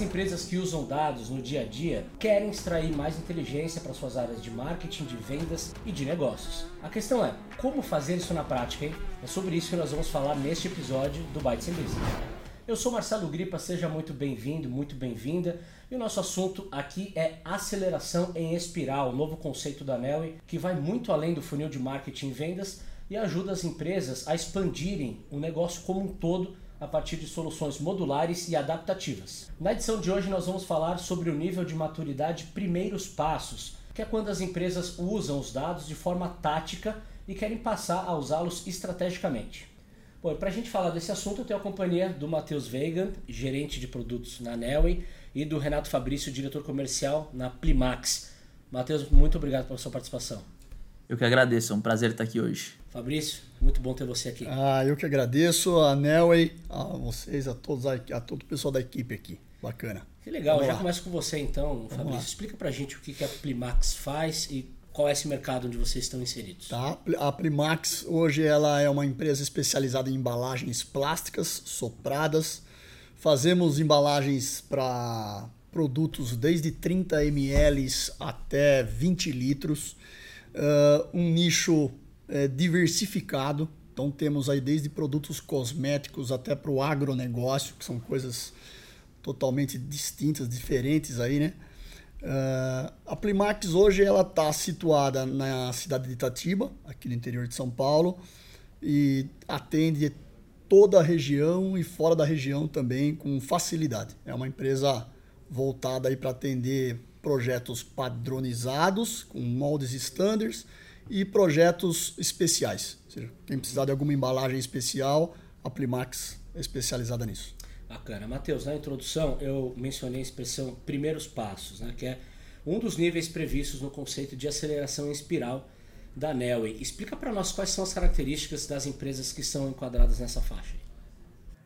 As empresas que usam dados no dia a dia querem extrair mais inteligência para suas áreas de marketing, de vendas e de negócios. A questão é, como fazer isso na prática, hein? É sobre isso que nós vamos falar neste episódio do Bytes Business. Eu sou Marcelo Gripa, seja muito bem-vindo, muito bem-vinda. E o nosso assunto aqui é aceleração em espiral, o novo conceito da Nelly, que vai muito além do funil de marketing e vendas e ajuda as empresas a expandirem o negócio como um todo a partir de soluções modulares e adaptativas. Na edição de hoje nós vamos falar sobre o nível de maturidade primeiros passos, que é quando as empresas usam os dados de forma tática e querem passar a usá-los estrategicamente. Bom, para a gente falar desse assunto, eu tenho a companhia do Matheus Vegan, gerente de produtos na Nelway, e do Renato Fabrício, diretor comercial na Plimax. Matheus, muito obrigado pela sua participação. Eu que agradeço, é um prazer estar aqui hoje. Fabrício, muito bom ter você aqui. Ah, eu que agradeço a Nelway, a vocês, a todos, a todo o pessoal da equipe aqui. Bacana. Que legal, Vamos já lá. começo com você então, Vamos Fabrício. Lá. Explica pra gente o que a Plimax faz e qual é esse mercado onde vocês estão inseridos? Tá. A Primax hoje ela é uma empresa especializada em embalagens plásticas sopradas. Fazemos embalagens para produtos desde 30 ml até 20 litros. Uh, um nicho é, diversificado. Então temos aí desde produtos cosméticos até para o agronegócio, que são coisas totalmente distintas, diferentes aí, né? Uh, a Plimax hoje ela está situada na cidade de Itatiba, aqui no interior de São Paulo, e atende toda a região e fora da região também com facilidade. É uma empresa voltada para atender projetos padronizados, com moldes standards, e projetos especiais. Ou seja, quem precisar de alguma embalagem especial, a Plimax é especializada nisso. Bacana. Matheus, na introdução eu mencionei a expressão primeiros passos, né, que é um dos níveis previstos no conceito de aceleração em espiral da Nelway. Explica para nós quais são as características das empresas que são enquadradas nessa faixa.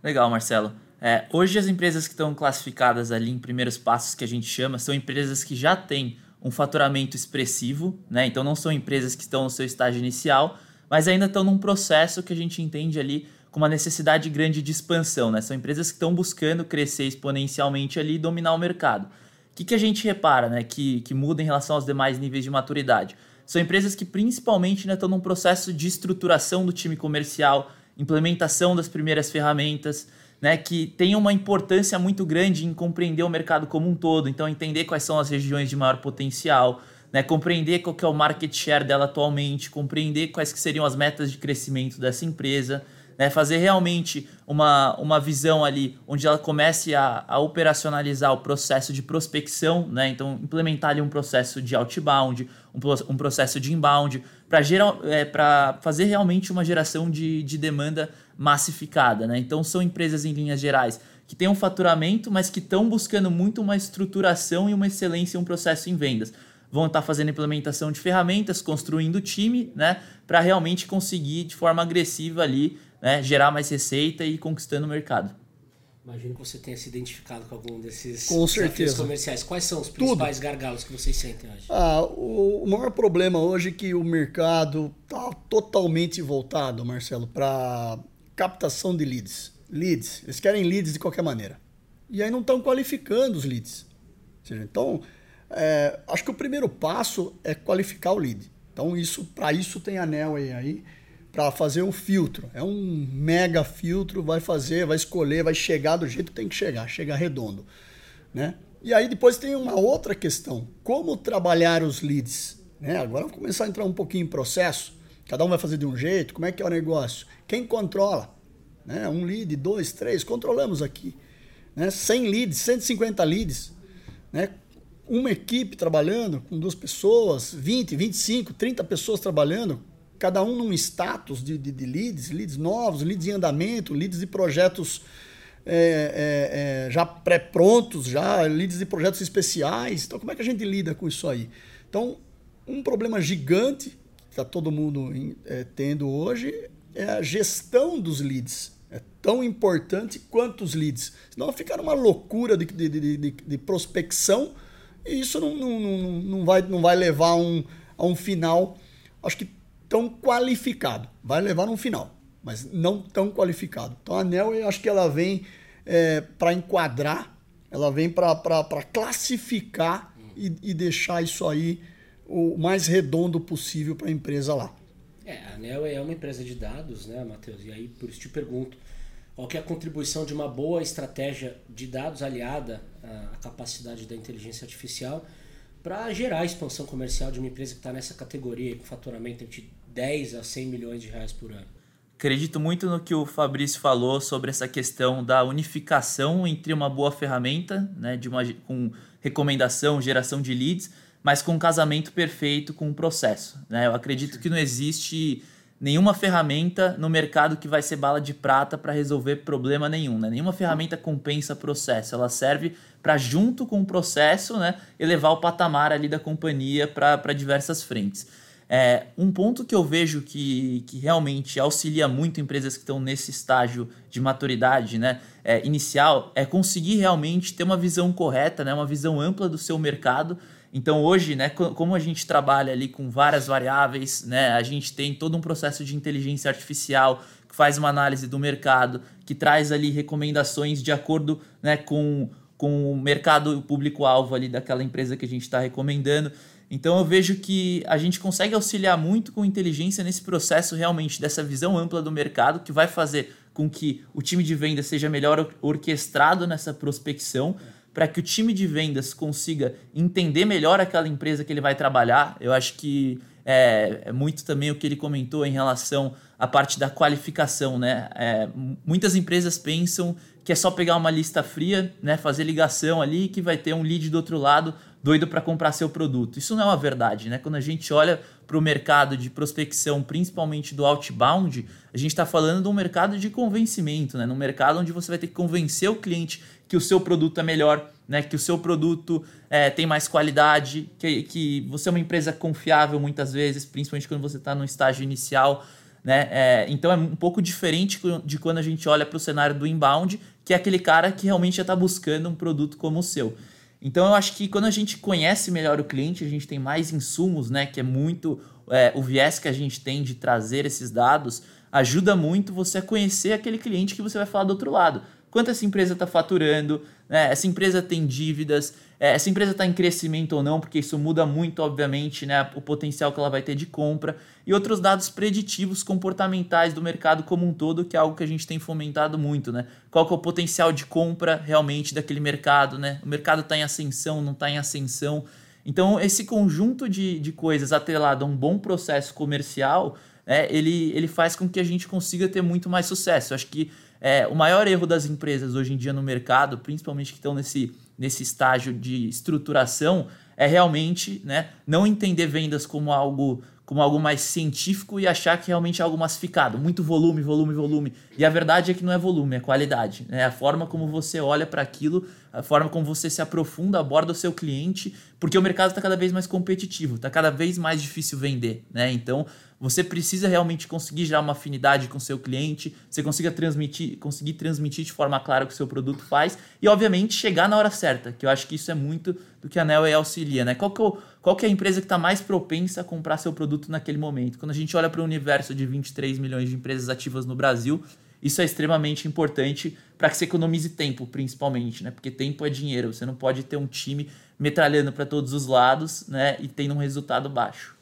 Legal, Marcelo. É, hoje as empresas que estão classificadas ali em primeiros passos que a gente chama são empresas que já têm um faturamento expressivo, né? Então não são empresas que estão no seu estágio inicial, mas ainda estão num processo que a gente entende ali com uma necessidade grande de expansão, né? São empresas que estão buscando crescer exponencialmente ali e dominar o mercado. O que, que a gente repara, né? Que, que muda em relação aos demais níveis de maturidade? São empresas que principalmente né, estão num processo de estruturação do time comercial, implementação das primeiras ferramentas, né, que tem uma importância muito grande em compreender o mercado como um todo, então entender quais são as regiões de maior potencial, né, compreender qual é o market share dela atualmente, compreender quais que seriam as metas de crescimento dessa empresa, né, fazer realmente uma, uma visão ali onde ela comece a, a operacionalizar o processo de prospecção, né, então implementar ali um processo de outbound, um, um processo de inbound, para é, fazer realmente uma geração de, de demanda massificada. Né? Então são empresas em linhas gerais que têm um faturamento, mas que estão buscando muito uma estruturação e uma excelência em um processo em vendas vão estar fazendo implementação de ferramentas, construindo time, né, para realmente conseguir de forma agressiva ali né, gerar mais receita e conquistando o mercado. Imagino que você tenha se identificado com algum desses com certeza. comerciais. Quais são os principais Tudo. gargalos que vocês sentem hoje? Ah, o, maior problema hoje é que o mercado está totalmente voltado, Marcelo, para captação de leads. Leads. Eles querem leads de qualquer maneira. E aí não estão qualificando os leads. Seja, então, é, acho que o primeiro passo é qualificar o lead. Então, isso, para isso tem a Nelway aí para fazer um filtro. É um mega filtro, vai fazer, vai escolher, vai chegar do jeito que tem que chegar, chegar redondo, né? E aí depois tem uma outra questão, como trabalhar os leads, né? Agora vamos começar a entrar um pouquinho em processo. Cada um vai fazer de um jeito, como é que é o negócio? Quem controla? Né? Um lead, dois, três, controlamos aqui. Né? 100 leads, 150 leads, né? Uma equipe trabalhando com duas pessoas, 20, 25, 30 pessoas trabalhando, cada um num status de, de, de leads, leads novos, leads em andamento, leads de projetos é, é, é, já pré-prontos, já leads de projetos especiais. Então, como é que a gente lida com isso aí? Então, um problema gigante que está todo mundo é, tendo hoje é a gestão dos leads. É tão importante quanto os leads. Senão fica uma loucura de, de, de, de prospecção e isso não, não, não, não, vai, não vai levar um, a um final. Acho que tão qualificado. Vai levar no final, mas não tão qualificado. Então a ANEL, eu acho que ela vem é, para enquadrar Ela vem para classificar e, e deixar isso aí o mais redondo possível para a empresa lá. É, a ANEL é uma empresa de dados, né, Matheus? E aí, por isso te pergunto, qual é a contribuição de uma boa estratégia de dados aliada à capacidade da inteligência artificial para gerar a expansão comercial de uma empresa que está nessa categoria com faturamento entre 10 a 100 milhões de reais por ano? Acredito muito no que o Fabrício falou sobre essa questão da unificação entre uma boa ferramenta, né, de uma, com recomendação, geração de leads, mas com um casamento perfeito com o processo. Né? Eu acredito que não existe nenhuma ferramenta no mercado que vai ser bala de prata para resolver problema nenhum. Né? Nenhuma ferramenta compensa processo. Ela serve para, junto com o processo, né, elevar o patamar ali da companhia para diversas frentes. É, um ponto que eu vejo que, que realmente auxilia muito empresas que estão nesse estágio de maturidade né, é, inicial é conseguir realmente ter uma visão correta, né, uma visão ampla do seu mercado então hoje, né, como a gente trabalha ali com várias variáveis, né, a gente tem todo um processo de inteligência artificial que faz uma análise do mercado, que traz ali recomendações de acordo né, com, com o mercado público-alvo ali daquela empresa que a gente está recomendando. Então eu vejo que a gente consegue auxiliar muito com inteligência nesse processo realmente dessa visão ampla do mercado que vai fazer com que o time de venda seja melhor orquestrado nessa prospecção para que o time de vendas consiga entender melhor aquela empresa que ele vai trabalhar. Eu acho que é, é muito também o que ele comentou em relação à parte da qualificação, né? É, muitas empresas pensam que é só pegar uma lista fria, né, fazer ligação ali que vai ter um lead do outro lado doido para comprar seu produto. Isso não é uma verdade, né? Quando a gente olha para o mercado de prospecção, principalmente do outbound, a gente está falando de um mercado de convencimento, né? Num mercado onde você vai ter que convencer o cliente que o seu produto é melhor, né? Que o seu produto é, tem mais qualidade, que, que você é uma empresa confiável muitas vezes, principalmente quando você está no estágio inicial. Né? É, então é um pouco diferente de quando a gente olha para o cenário do inbound, que é aquele cara que realmente já está buscando um produto como o seu. Então eu acho que quando a gente conhece melhor o cliente, a gente tem mais insumos, né? Que é muito é, o viés que a gente tem de trazer esses dados, ajuda muito você a conhecer aquele cliente que você vai falar do outro lado quanto essa empresa está faturando, né? essa empresa tem dívidas, é, essa empresa está em crescimento ou não, porque isso muda muito, obviamente, né? o potencial que ela vai ter de compra, e outros dados preditivos comportamentais do mercado como um todo, que é algo que a gente tem fomentado muito. Né? Qual que é o potencial de compra realmente daquele mercado? Né? O mercado está em ascensão, não está em ascensão. Então, esse conjunto de, de coisas atrelado a um bom processo comercial, é, ele, ele faz com que a gente consiga ter muito mais sucesso. Eu acho que é, o maior erro das empresas hoje em dia no mercado, principalmente que estão nesse, nesse estágio de estruturação, é realmente né, não entender vendas como algo como algo mais científico e achar que realmente é algo massificado, muito volume, volume, volume. E a verdade é que não é volume, é qualidade. Né? A forma como você olha para aquilo, a forma como você se aprofunda, aborda o seu cliente, porque o mercado está cada vez mais competitivo, está cada vez mais difícil vender. Né? Então, você precisa realmente conseguir gerar uma afinidade com o seu cliente, você consiga transmitir, conseguir transmitir de forma clara o que o seu produto faz e, obviamente, chegar na hora certa, que eu acho que isso é muito do que a Nelway auxilia. Né? Qual, que é, o, qual que é a empresa que está mais propensa a comprar seu produto naquele momento? Quando a gente olha para o universo de 23 milhões de empresas ativas no Brasil, isso é extremamente importante para que você economize tempo, principalmente, né? Porque tempo é dinheiro. Você não pode ter um time metralhando para todos os lados, né? E tendo um resultado baixo.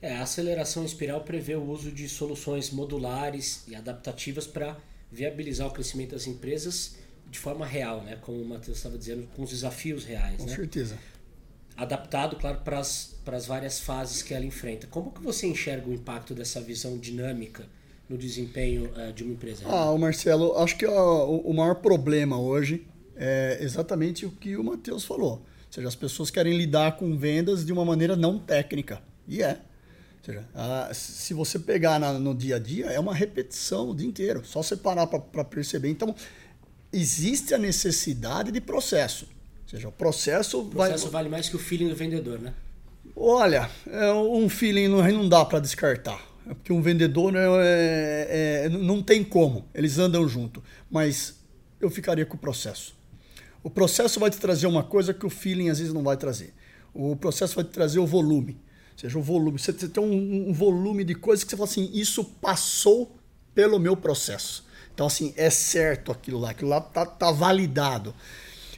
É, a aceleração espiral prevê o uso de soluções modulares e adaptativas para viabilizar o crescimento das empresas de forma real, né? como o Matheus estava dizendo, com os desafios reais. Com né? certeza. Adaptado, claro, para as várias fases que ela enfrenta. Como que você enxerga o impacto dessa visão dinâmica no desempenho uh, de uma empresa? Ah, Marcelo, acho que ó, o maior problema hoje é exatamente o que o Matheus falou. Ou seja, as pessoas querem lidar com vendas de uma maneira não técnica. E é. Ou seja, a, se você pegar na, no dia a dia, é uma repetição o dia inteiro. Só você parar para perceber. Então, existe a necessidade de processo. Ou seja, o processo, o processo vai... vale mais que o feeling do vendedor, né? Olha, é um feeling não, não dá para descartar. É porque um vendedor é, é, é, não tem como, eles andam junto. Mas eu ficaria com o processo. O processo vai te trazer uma coisa que o feeling às vezes não vai trazer. O processo vai te trazer o volume seja o volume. Você tem um, um volume de coisas que você fala assim, isso passou pelo meu processo. Então, assim, é certo aquilo lá, aquilo lá tá, tá validado.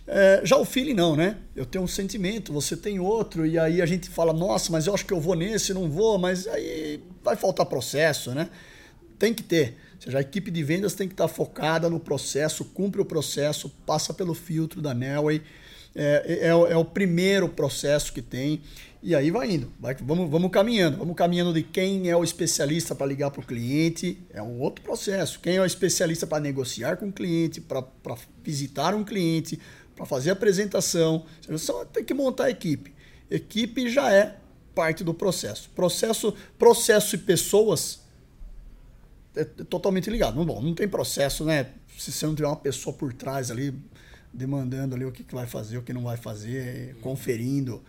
É, já o feeling não, né? Eu tenho um sentimento, você tem outro, e aí a gente fala, nossa, mas eu acho que eu vou nesse, não vou, mas aí vai faltar processo, né? Tem que ter. Ou seja, a equipe de vendas tem que estar focada no processo, cumpre o processo, passa pelo filtro da Nelway. É, é, é, o primeiro processo que tem. E aí vai indo, vai, vamos, vamos caminhando, vamos caminhando de quem é o especialista para ligar para o cliente, é um outro processo. Quem é o especialista para negociar com o cliente, para visitar um cliente, para fazer apresentação. Só tem que montar a equipe. Equipe já é parte do processo. Processo, processo e pessoas é totalmente ligado. Bom, não tem processo, né? Se você não tiver uma pessoa por trás ali demandando ali o que, que vai fazer, o que não vai fazer, conferindo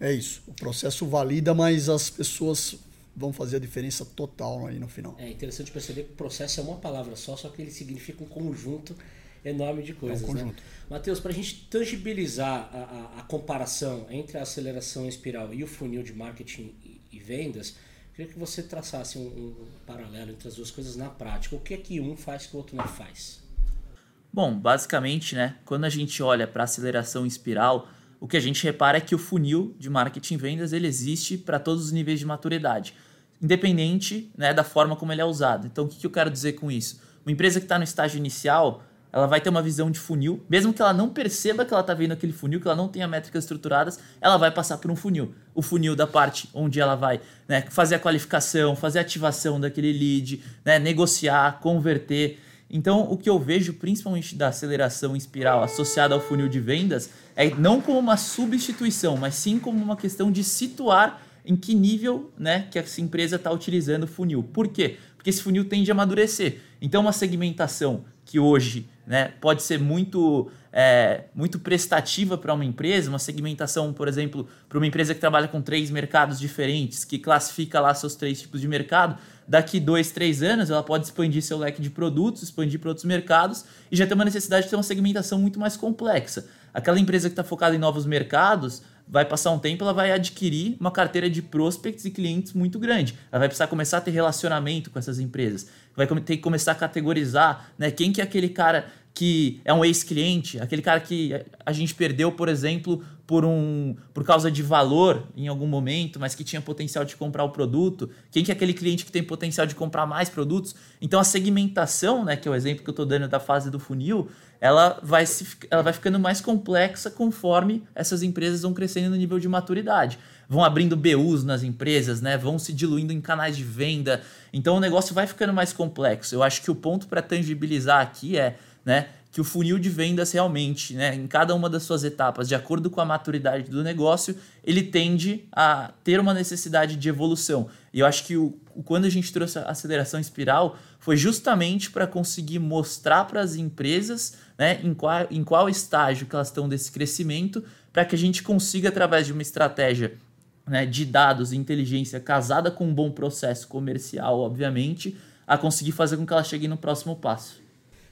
é isso. O processo valida, mas as pessoas vão fazer a diferença total aí no final. É interessante perceber que processo é uma palavra só, só que ele significa um conjunto enorme de coisas. É um né? conjunto. Né? Matheus, para a gente tangibilizar a, a, a, comparação entre a aceleração espiral e o funil de marketing e, e vendas, queria que você traçasse um, um, paralelo entre as duas coisas na prática. O que é que um faz que o outro não faz? Bom, basicamente, né, quando a gente olha para a aceleração espiral, o que a gente repara é que o funil de marketing e vendas ele existe para todos os níveis de maturidade, independente né, da forma como ele é usado. Então, o que, que eu quero dizer com isso? Uma empresa que está no estágio inicial, ela vai ter uma visão de funil, mesmo que ela não perceba que ela está vendo aquele funil, que ela não tenha métricas estruturadas, ela vai passar por um funil. O funil da parte onde ela vai né, fazer a qualificação, fazer a ativação daquele lead, né, negociar, converter. Então, o que eu vejo principalmente da aceleração espiral associada ao funil de vendas é não como uma substituição, mas sim como uma questão de situar em que nível né, que essa empresa está utilizando o funil. Por quê? Porque esse funil tende a amadurecer. Então, uma segmentação que hoje né, pode ser muito, é, muito prestativa para uma empresa, uma segmentação, por exemplo, para uma empresa que trabalha com três mercados diferentes, que classifica lá seus três tipos de mercado, daqui dois, três anos ela pode expandir seu leque de produtos, expandir para outros mercados e já tem uma necessidade de ter uma segmentação muito mais complexa. Aquela empresa que está focada em novos mercados vai passar um tempo, ela vai adquirir uma carteira de prospects e clientes muito grande. Ela vai precisar começar a ter relacionamento com essas empresas. Vai ter que começar a categorizar né, quem que é aquele cara que é um ex-cliente, aquele cara que a gente perdeu, por exemplo, por um por causa de valor em algum momento, mas que tinha potencial de comprar o produto, quem que é aquele cliente que tem potencial de comprar mais produtos. Então a segmentação, né, que é o exemplo que eu estou dando da fase do funil, ela vai, se, ela vai ficando mais complexa conforme essas empresas vão crescendo no nível de maturidade. Vão abrindo BUs nas empresas, né? vão se diluindo em canais de venda. Então o negócio vai ficando mais complexo. Eu acho que o ponto para tangibilizar aqui é né, que o funil de vendas realmente, né, em cada uma das suas etapas, de acordo com a maturidade do negócio, ele tende a ter uma necessidade de evolução. E eu acho que o, quando a gente trouxe a aceleração espiral foi justamente para conseguir mostrar para as empresas né, em, qual, em qual estágio que elas estão desse crescimento, para que a gente consiga, através de uma estratégia né, de dados e inteligência casada com um bom processo comercial, obviamente, a conseguir fazer com que ela chegue no próximo passo.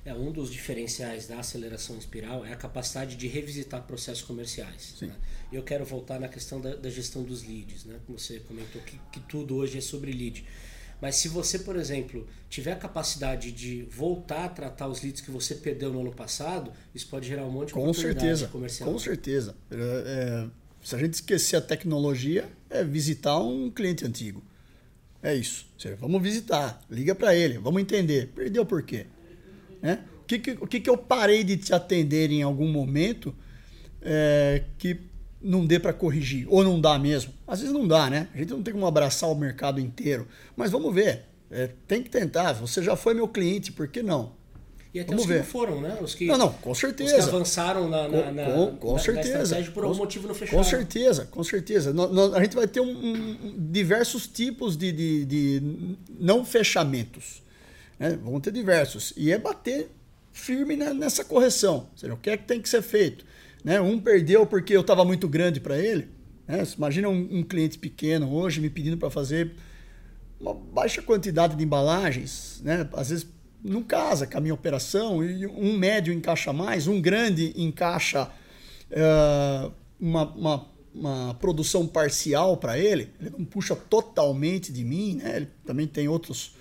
É, um dos diferenciais da aceleração espiral é a capacidade de revisitar processos comerciais. Né? Eu quero voltar na questão da, da, gestão dos leads, né? como você comentou que, que tudo hoje é sobre lead. Mas se você, por exemplo, tiver a capacidade de voltar a tratar os leads que você perdeu no ano passado, isso pode gerar um monte de com certeza, comercial. Com certeza. É, é, se a gente esquecer a tecnologia, é visitar um cliente antigo. É isso. Vamos visitar, liga para ele, vamos entender. Perdeu por quê? Né? O, que, que, o que, que eu parei de te atender em algum momento é, que não dê para corrigir, ou não dá mesmo. Às vezes não dá, né? A gente não tem como abraçar o mercado inteiro. Mas vamos ver. É, tem que tentar. Você já foi meu cliente, por que não? E até Vamos os ver. que não foram, né? Os que, não, não, com certeza. Os que avançaram na, na, com, com, com na, certeza. Na por algum com, motivo não fecharam. Com certeza, com certeza. a gente vai ter um, um, diversos tipos de, de, de não fechamentos. Né? Vão ter diversos. E é bater firme nessa correção. Seja, o que é que tem que ser feito? Né? Um perdeu porque eu estava muito grande para ele. Né? Imagina um, um, cliente pequeno hoje me pedindo para fazer uma baixa quantidade de embalagens, né? às vezes não casa com a minha operação, e um médio encaixa mais, um grande encaixa uh, uma, uma, uma, produção parcial para ele, ele não puxa totalmente de mim, né? ele também tem outros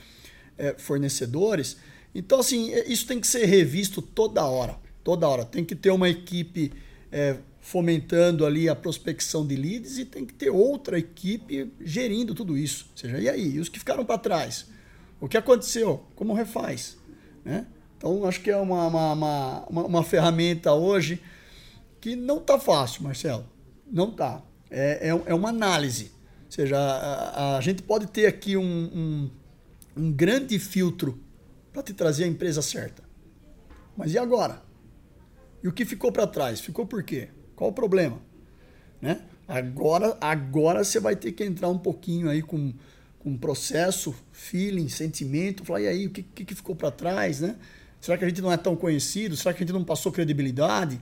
uh, fornecedores. Então, assim, isso tem que ser revisto toda hora Toda hora. Tem que ter uma equipe é, fomentando ali a prospecção de leads e tem que ter outra equipe gerindo tudo isso. Ou seja, e aí? E os que ficaram para trás? O que aconteceu? Como refaz? Né? Então, acho que é uma, uma, uma, uma ferramenta hoje que não está fácil, Marcelo. Não está. É, é, é, uma análise. Ou seja, a, a gente pode ter aqui um, um, um grande filtro para te trazer a empresa certa. Mas e agora? E o que ficou para trás? Ficou por quê? Qual o problema? Né? Agora, agora você vai ter que entrar um pouquinho aí com, com processo, feeling, sentimento, falar, e aí, o que, que, ficou para trás, né? Será que a gente não é tão conhecido? Será que a gente não passou credibilidade?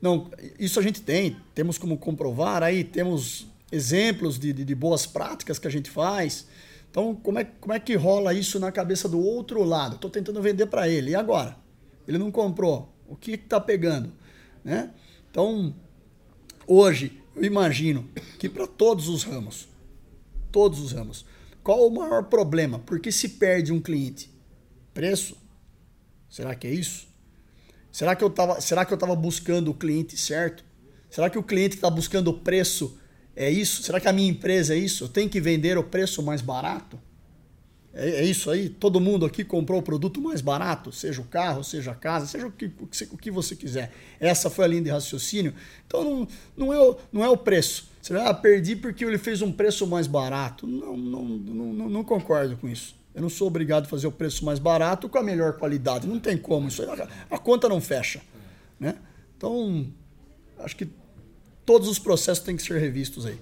Não, isso a gente tem, temos como comprovar aí, temos exemplos de, de, de boas práticas que a gente faz. Então, como é, como é que rola isso na cabeça do outro lado? Estou tentando vender para ele, e agora? Ele não comprou, o que está pegando? Né? Então, hoje, eu imagino que para todos os ramos, todos os ramos, qual o maior problema? Por que se perde um cliente? Preço? Será que é isso? Será que eu estava buscando o cliente certo? Será que o cliente está buscando o preço é isso? Será que a minha empresa é isso? Eu tenho que vender o preço mais barato? É, é isso aí? Todo mundo aqui comprou o produto mais barato, seja o carro, seja a casa, seja o que, o que você quiser. Essa foi a linha de raciocínio. Então não, não, é, o, não é o preço. Vai, ah, perdi porque ele fez um preço mais barato. Não, não, não, não, concordo com isso. Eu não sou obrigado a fazer o preço mais barato com a melhor qualidade. Não tem como. Isso aí, a conta não fecha. Né? Então, acho que todos os processos têm que ser revistos aí.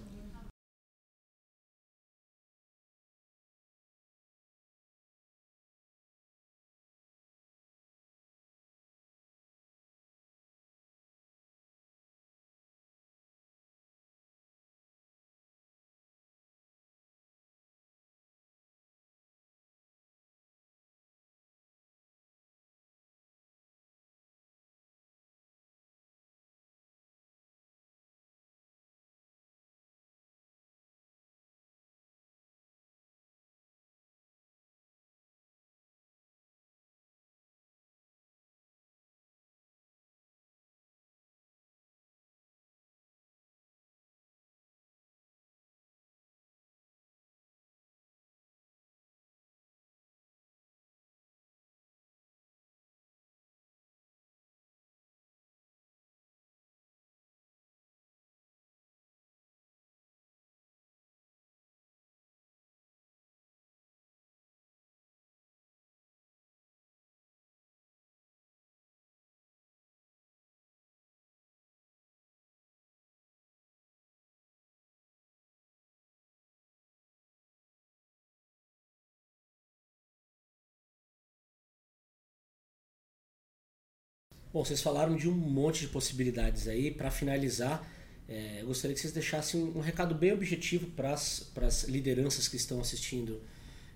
Bom, vocês falaram de um monte de possibilidades aí. Para finalizar, é, eu gostaria que vocês deixassem um, recado bem objetivo para as lideranças que estão assistindo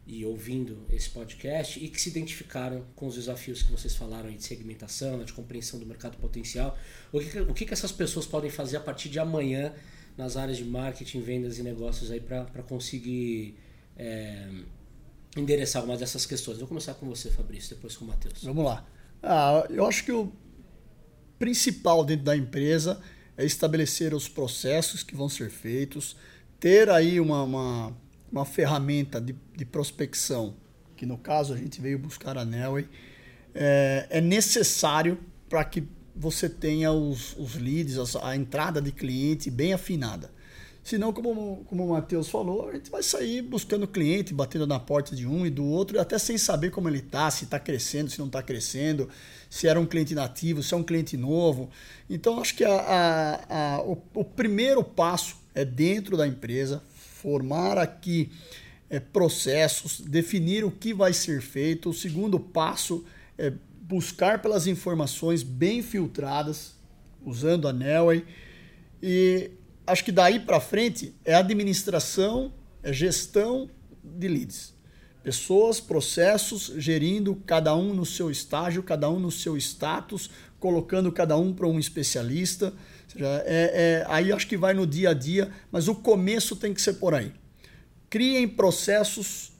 e ouvindo esse podcast e que se identificaram com os desafios que vocês falaram aí de segmentação, né, de compreensão do mercado potencial. O que, o que, que essas pessoas podem fazer a partir de amanhã nas áreas de marketing, vendas e negócios aí para conseguir é, endereçar algumas dessas questões? Vou começar com você, Fabrício, depois com o Matheus. Vamos lá. Ah, eu acho que o principal dentro da empresa é estabelecer os processos que vão ser feitos, ter aí uma, uma, uma ferramenta de, de, prospecção, que no caso a gente veio buscar a Nelway, é, é necessário para que você tenha os, os leads, a, a entrada de cliente bem afinada. Senão, como, como o Matheus falou, a gente vai sair buscando cliente, batendo na porta de um e do outro, até sem saber como ele está, se está crescendo, se não está crescendo, se era um cliente nativo, se é um cliente novo. Então, acho que a, a, a, o, o, primeiro passo é dentro da empresa, formar aqui é, processos, definir o que vai ser feito. O segundo passo é buscar pelas informações bem filtradas, usando a Nelway. E acho que daí para frente é administração, é gestão de leads. Pessoas, processos, gerindo cada um no seu estágio, cada um no seu status, colocando cada um para um especialista. Seja, é, é, aí acho que vai no dia a dia, mas o começo tem que ser por aí. Criem processos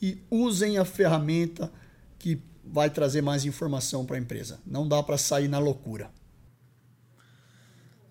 e usem a ferramenta que vai trazer mais informação para a empresa. Não dá para sair na loucura.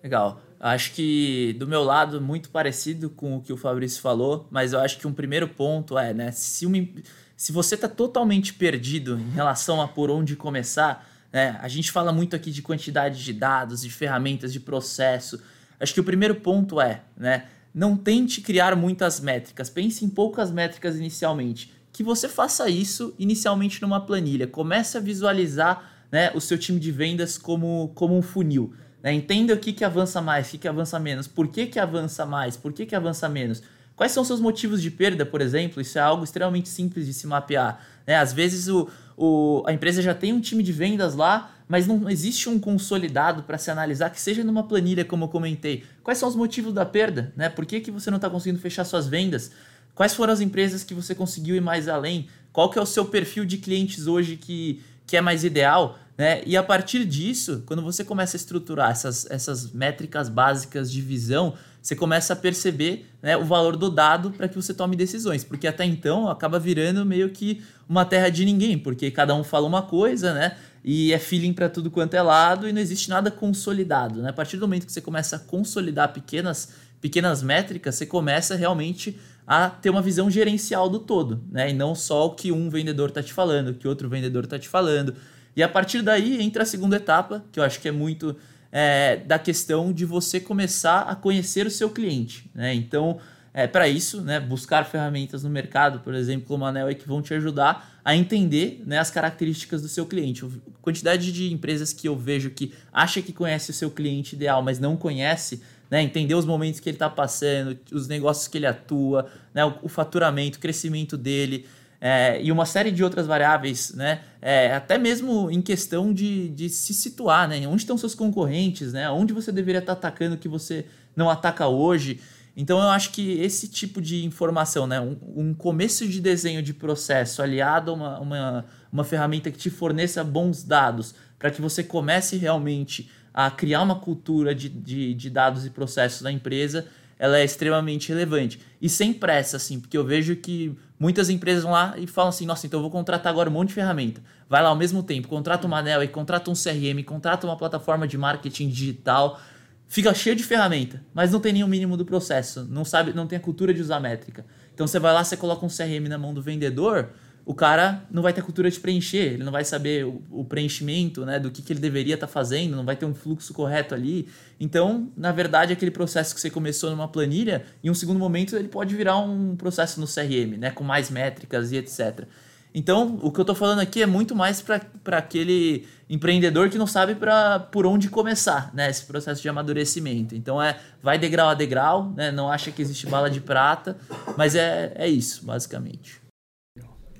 Legal. Acho que do meu lado, muito parecido com o que o Fabrício falou, mas eu acho que um primeiro ponto é, né? Se, uma, se você está totalmente perdido em relação a por onde começar, né? A gente fala muito aqui de quantidade de dados, de ferramentas, de processo. Acho que o primeiro ponto é, né? Não tente criar muitas métricas, pense em poucas métricas inicialmente. Que você faça isso inicialmente numa planilha. Comece a visualizar né, o seu time de vendas como, como um funil. Né? Entenda o que, que avança mais, o que, que avança menos, por que, que avança mais, por que, que avança menos. Quais são seus motivos de perda, por exemplo? Isso é algo extremamente simples de se mapear. Né? Às vezes o, o, a empresa já tem um time de vendas lá, mas não existe um consolidado para se analisar que seja numa planilha, como eu comentei. Quais são os motivos da perda? Né? Por que, que você não está conseguindo fechar suas vendas? Quais foram as empresas que você conseguiu ir mais além? Qual que é o seu perfil de clientes hoje que, que é mais ideal? Né? E a partir disso, quando você começa a estruturar essas, essas métricas básicas de visão, você começa a perceber né, o valor do dado para que você tome decisões. Porque até então acaba virando meio que uma terra de ninguém, porque cada um fala uma coisa, né? E é feeling para tudo quanto é lado e não existe nada consolidado. Né? A partir do momento que você começa a consolidar pequenas, pequenas métricas, você começa realmente a ter uma visão gerencial do todo, né? E não só o que um vendedor está te falando, o que outro vendedor está te falando. E a partir daí entra a segunda etapa, que eu acho que é muito é, da questão de você começar a conhecer o seu cliente. Né? Então, é, para isso, né, buscar ferramentas no mercado, por exemplo, como a Anel, que vão te ajudar a entender né, as características do seu cliente. A quantidade de empresas que eu vejo que acha que conhece o seu cliente ideal, mas não conhece, né, entender os momentos que ele está passando, os negócios que ele atua, né, o, o faturamento, o crescimento dele, é, e uma série de outras variáveis, né? É, até mesmo em questão de, de se situar, né? Onde estão seus concorrentes, né? Onde você deveria estar atacando que você não ataca hoje. Então eu acho que esse tipo de informação, né? Um, um começo de desenho de processo aliado a uma, uma, uma ferramenta que te forneça bons dados para que você comece realmente a criar uma cultura de, de, de dados e processos da empresa, ela é extremamente relevante. E sem pressa, assim, porque eu vejo que Muitas empresas vão lá e falam assim: nossa, então eu vou contratar agora um monte de ferramenta. Vai lá ao mesmo tempo, contrata uma Anel, contrata um CRM, contrata uma plataforma de marketing digital. Fica cheio de ferramenta, mas não tem nenhum mínimo do processo, não sabe, não tem a cultura de usar métrica. Então você vai lá, você coloca um CRM na mão do vendedor, o cara não vai ter cultura de preencher, ele não vai saber o, o preenchimento né, do que, que ele deveria estar tá fazendo, não vai ter um fluxo correto ali. Então, na verdade, aquele processo que você começou numa planilha, em um segundo momento ele pode virar um processo no CRM, né, com mais métricas e etc. Então, o que eu estou falando aqui é muito mais para aquele empreendedor que não sabe pra, por onde começar né, esse processo de amadurecimento. Então, é vai degrau a degrau, né, não acha que existe bala de prata, mas é, é isso, basicamente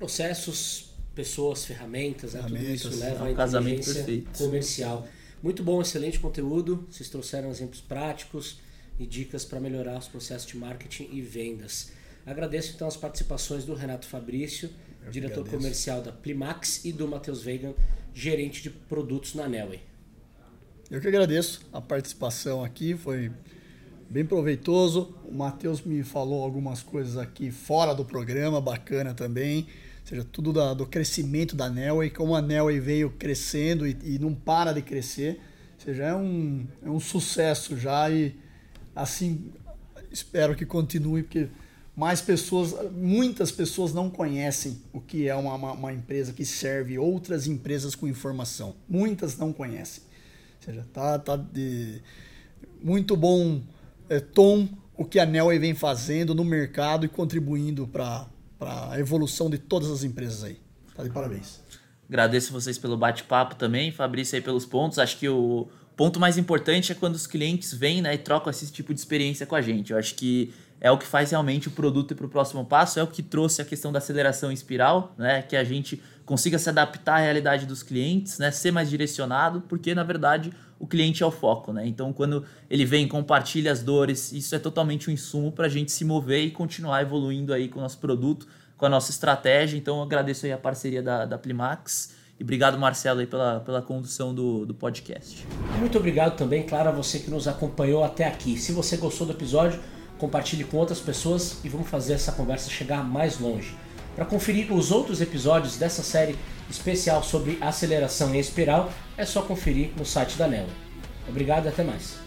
processos, pessoas, ferramentas, né? tudo isso leva é um a inteligência comercial. Muito bom, excelente conteúdo. Vocês trouxeram exemplos práticos e dicas para melhorar os processos de marketing e vendas. Agradeço então as participações do Renato Fabrício, Eu diretor comercial da Plimax, e do Matheus Vegan, gerente de produtos na Nelway. Eu que agradeço a participação aqui, foi bem proveitoso. O Matheus me falou algumas coisas aqui fora do programa, bacana também seja, tudo da, do crescimento da Nelway, como a Nelway veio crescendo e, e, não para de crescer, ou seja, é um, é um sucesso já e assim espero que continue, porque mais pessoas, muitas pessoas não conhecem o que é uma, uma, uma empresa que serve outras empresas com informação. Muitas não conhecem. Ou seja, tá, tá de muito bom é, tom o que a Nelway vem fazendo no mercado e contribuindo para para a evolução de todas as empresas aí. Tá de parabéns. Agradeço vocês pelo bate-papo também, Fabrício aí pelos pontos. Acho que o ponto mais importante é quando os clientes vêm né, e trocam esse tipo de experiência com a gente. Eu acho que é o que faz realmente o produto ir para o próximo passo, é o que trouxe a questão da aceleração em espiral, né, que a gente consiga se adaptar à realidade dos clientes, né, ser mais direcionado, porque na verdade o cliente é o foco. Né? Então, quando ele vem, compartilha as dores, isso é totalmente um insumo para a gente se mover e continuar evoluindo aí com o nosso produto, com a nossa estratégia. Então, eu agradeço aí a parceria da, da Plimax. E obrigado, Marcelo, aí pela, pela condução do, do podcast. Muito obrigado também, claro, a você que nos acompanhou até aqui. Se você gostou do episódio, compartilhe com outras pessoas e vamos fazer essa conversa chegar mais longe. Para conferir os outros episódios dessa série especial sobre aceleração em espiral, é só conferir no site da Nelo. Obrigado e até mais.